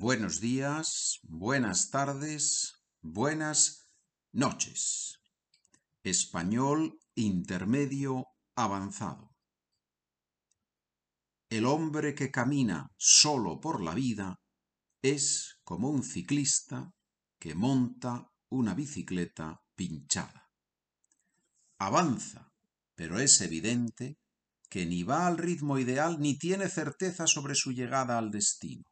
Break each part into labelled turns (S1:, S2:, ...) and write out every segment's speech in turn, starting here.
S1: buenos días, buenas tardes, buenas noches. Español intermedio avanzado. El hombre que camina solo por la vida es como un ciclista que monta una bicicleta pinchada. Avanza, pero es evidente que ni va al ritmo ideal ni tiene certeza sobre su llegada al destino.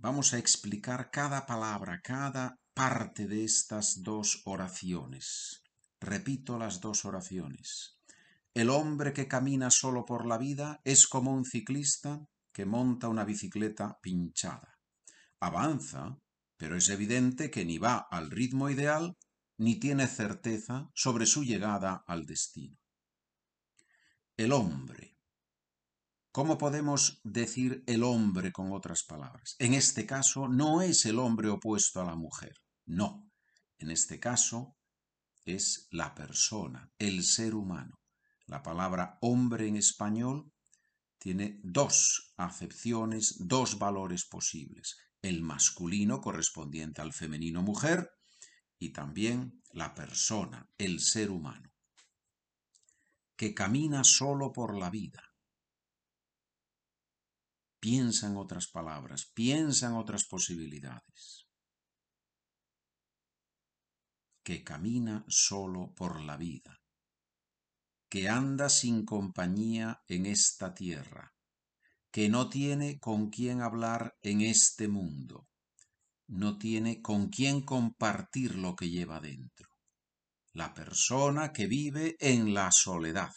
S1: Vamos a explicar cada palabra, cada parte de estas dos oraciones. Repito las dos oraciones. El hombre que camina solo por la vida es como un ciclista que monta una bicicleta pinchada. Avanza, pero es evidente que ni va al ritmo ideal ni tiene certeza sobre su llegada al destino. El hombre. ¿Cómo podemos decir el hombre con otras palabras? En este caso no es el hombre opuesto a la mujer, no. En este caso es la persona, el ser humano. La palabra hombre en español tiene dos acepciones, dos valores posibles. El masculino correspondiente al femenino mujer y también la persona, el ser humano que camina solo por la vida. Piensa en otras palabras, piensa en otras posibilidades. Que camina solo por la vida. Que anda sin compañía en esta tierra. Que no tiene con quién hablar en este mundo. No tiene con quién compartir lo que lleva dentro la persona que vive en la soledad.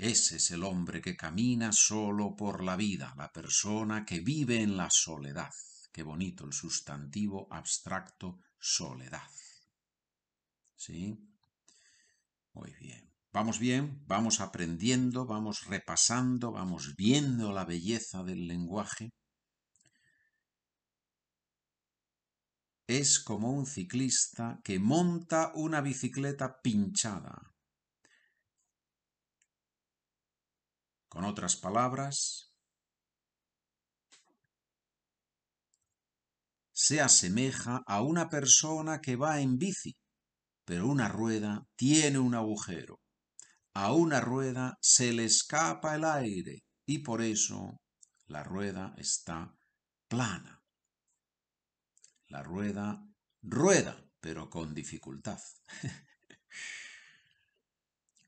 S1: Ese es el hombre que camina solo por la vida, la persona que vive en la soledad. Qué bonito el sustantivo abstracto soledad. ¿Sí? Muy bien. Vamos bien, vamos aprendiendo, vamos repasando, vamos viendo la belleza del lenguaje. es como un ciclista que monta una bicicleta pinchada. Con otras palabras, se asemeja a una persona que va en bici, pero una rueda tiene un agujero. A una rueda se le escapa el aire y por eso la rueda está plana. La rueda rueda, pero con dificultad.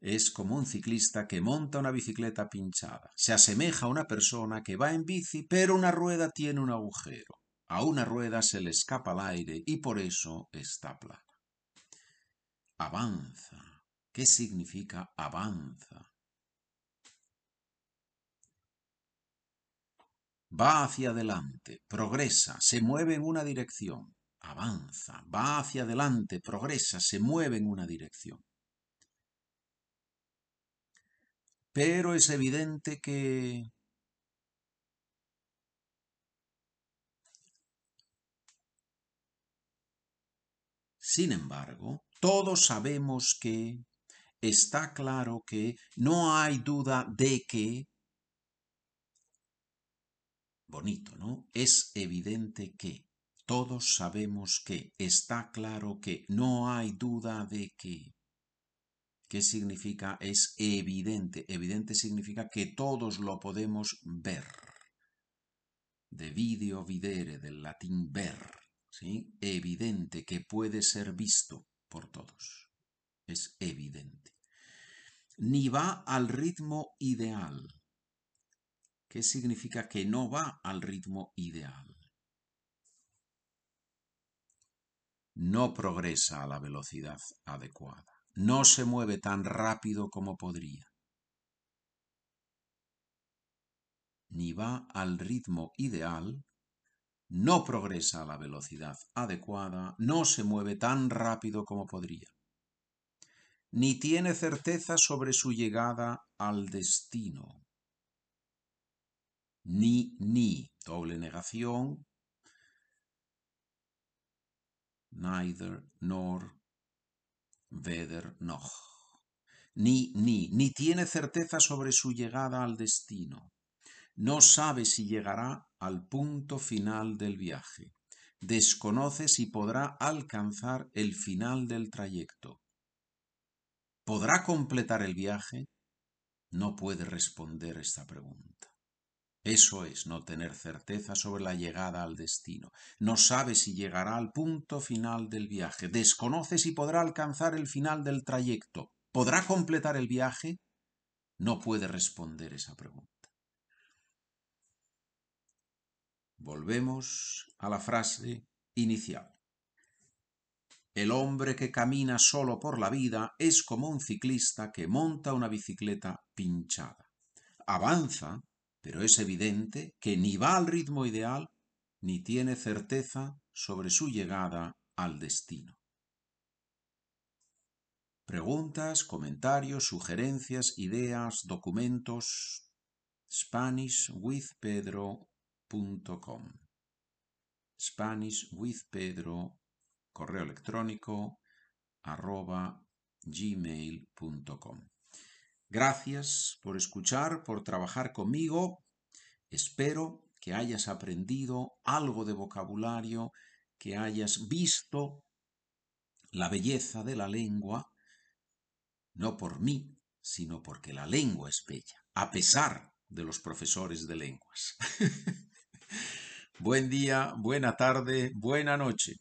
S1: es como un ciclista que monta una bicicleta pinchada. Se asemeja a una persona que va en bici, pero una rueda tiene un agujero. A una rueda se le escapa el aire y por eso está plana. Avanza. ¿Qué significa avanza? va hacia adelante, progresa, se mueve en una dirección, avanza, va hacia adelante, progresa, se mueve en una dirección. Pero es evidente que Sin embargo, todos sabemos que está claro que no hay duda de que bonito, ¿no? Es evidente que, todos sabemos que, está claro que, no hay duda de que. ¿Qué significa? Es evidente. Evidente significa que todos lo podemos ver. De video videre, del latín ver. ¿sí? Evidente que puede ser visto por todos. Es evidente. Ni va al ritmo ideal ¿Qué significa que no va al ritmo ideal. No progresa a la velocidad adecuada. No se mueve tan rápido como podría. Ni va al ritmo ideal, no progresa a la velocidad adecuada, no se mueve tan rápido como podría. Ni tiene certeza sobre su llegada al destino ni, ni, doble negación, neither, nor, weder, noch. Ni, ni, ni tiene certeza sobre su llegada al destino. No sabe si llegará al punto final del viaje. Desconoce si podrá alcanzar el final del trayecto. ¿Podrá completar el viaje? No puede responder esta pregunta. Eso es no tener certeza sobre la llegada al destino. No sabe si llegará al punto final del viaje. Desconoce si podrá alcanzar el final del trayecto. ¿Podrá completar el viaje? No puede responder esa pregunta. Volvemos a la frase inicial. El hombre que camina solo por la vida es como un ciclista que monta una bicicleta pinchada. Avanza pero es evidente que ni va al ritmo ideal ni tiene certeza sobre su llegada al destino. Preguntas, comentarios, sugerencias, ideas, documentos. SpanishWithPedro.com SpanishWithPedro, correo electrónico, arroba gmail.com. Gracias por escuchar, por trabajar conmigo. Espero que hayas aprendido algo de vocabulario, que hayas visto la belleza de la lengua, no por mí, sino porque la lengua es bella, a pesar de los profesores de lenguas. Buen día, buena tarde, buena noche.